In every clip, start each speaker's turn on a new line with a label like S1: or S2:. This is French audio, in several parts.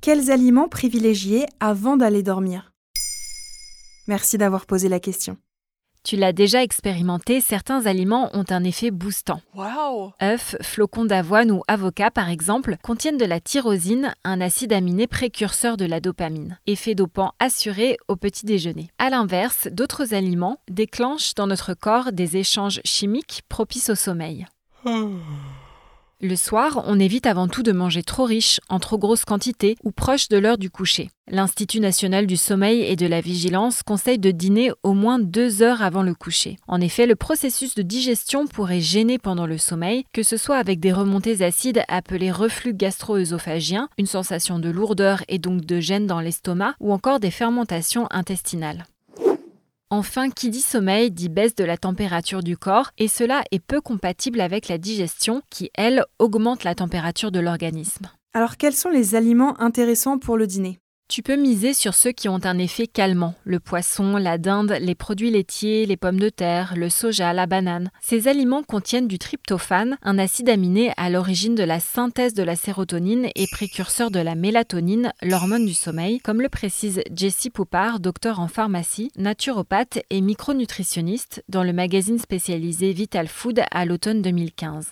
S1: Quels aliments privilégier avant d'aller dormir? Merci d'avoir posé la question.
S2: Tu l'as déjà expérimenté, certains aliments ont un effet boostant.
S3: Waouh
S2: œufs, flocons d'avoine ou avocats, par exemple, contiennent de la tyrosine, un acide aminé précurseur de la dopamine. Effet dopant assuré au petit déjeuner. A l'inverse, d'autres aliments déclenchent dans notre corps des échanges chimiques propices au sommeil. Le soir, on évite avant tout de manger trop riche, en trop grosse quantité ou proche de l'heure du coucher. L'Institut national du sommeil et de la vigilance conseille de dîner au moins deux heures avant le coucher. En effet, le processus de digestion pourrait gêner pendant le sommeil, que ce soit avec des remontées acides appelées reflux gastro-œsophagien, une sensation de lourdeur et donc de gêne dans l'estomac, ou encore des fermentations intestinales. Enfin, qui dit sommeil dit baisse de la température du corps, et cela est peu compatible avec la digestion qui, elle, augmente la température de l'organisme.
S1: Alors quels sont les aliments intéressants pour le dîner?
S2: Tu peux miser sur ceux qui ont un effet calmant, le poisson, la dinde, les produits laitiers, les pommes de terre, le soja, la banane. Ces aliments contiennent du tryptophane, un acide aminé à l'origine de la synthèse de la sérotonine et précurseur de la mélatonine, l'hormone du sommeil, comme le précise Jessie Poupard, docteur en pharmacie, naturopathe et micronutritionniste dans le magazine spécialisé Vital Food à l'automne 2015.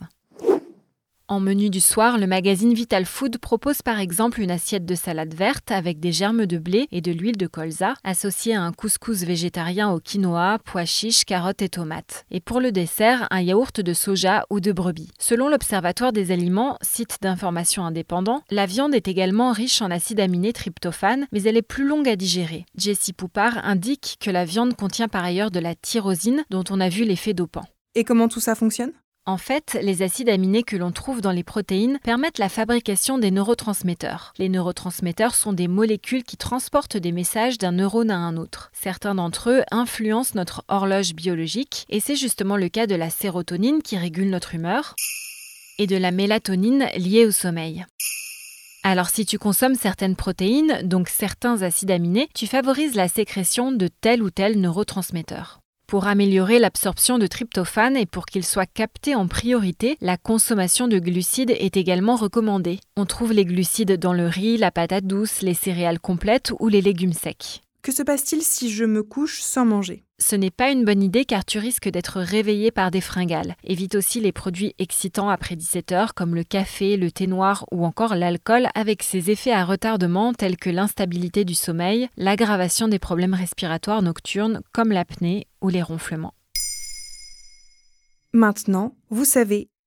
S2: En menu du soir, le magazine Vital Food propose par exemple une assiette de salade verte avec des germes de blé et de l'huile de colza, associée à un couscous végétarien au quinoa, pois chiches, carottes et tomates. Et pour le dessert, un yaourt de soja ou de brebis. Selon l'Observatoire des aliments, site d'information indépendant, la viande est également riche en acide aminé tryptophane, mais elle est plus longue à digérer. Jessie Poupard indique que la viande contient par ailleurs de la tyrosine, dont on a vu l'effet dopant.
S1: Et comment tout ça fonctionne?
S2: En fait, les acides aminés que l'on trouve dans les protéines permettent la fabrication des neurotransmetteurs. Les neurotransmetteurs sont des molécules qui transportent des messages d'un neurone à un autre. Certains d'entre eux influencent notre horloge biologique et c'est justement le cas de la sérotonine qui régule notre humeur et de la mélatonine liée au sommeil. Alors si tu consommes certaines protéines, donc certains acides aminés, tu favorises la sécrétion de tel ou tel neurotransmetteur. Pour améliorer l'absorption de tryptophane et pour qu'il soit capté en priorité, la consommation de glucides est également recommandée. On trouve les glucides dans le riz, la patate douce, les céréales complètes ou les légumes secs.
S1: Que se passe-t-il si je me couche sans manger?
S2: Ce n'est pas une bonne idée car tu risques d'être réveillé par des fringales. Évite aussi les produits excitants après 17 heures comme le café, le thé noir ou encore l'alcool avec ses effets à retardement tels que l'instabilité du sommeil, l'aggravation des problèmes respiratoires nocturnes comme l'apnée ou les ronflements.
S1: Maintenant, vous savez,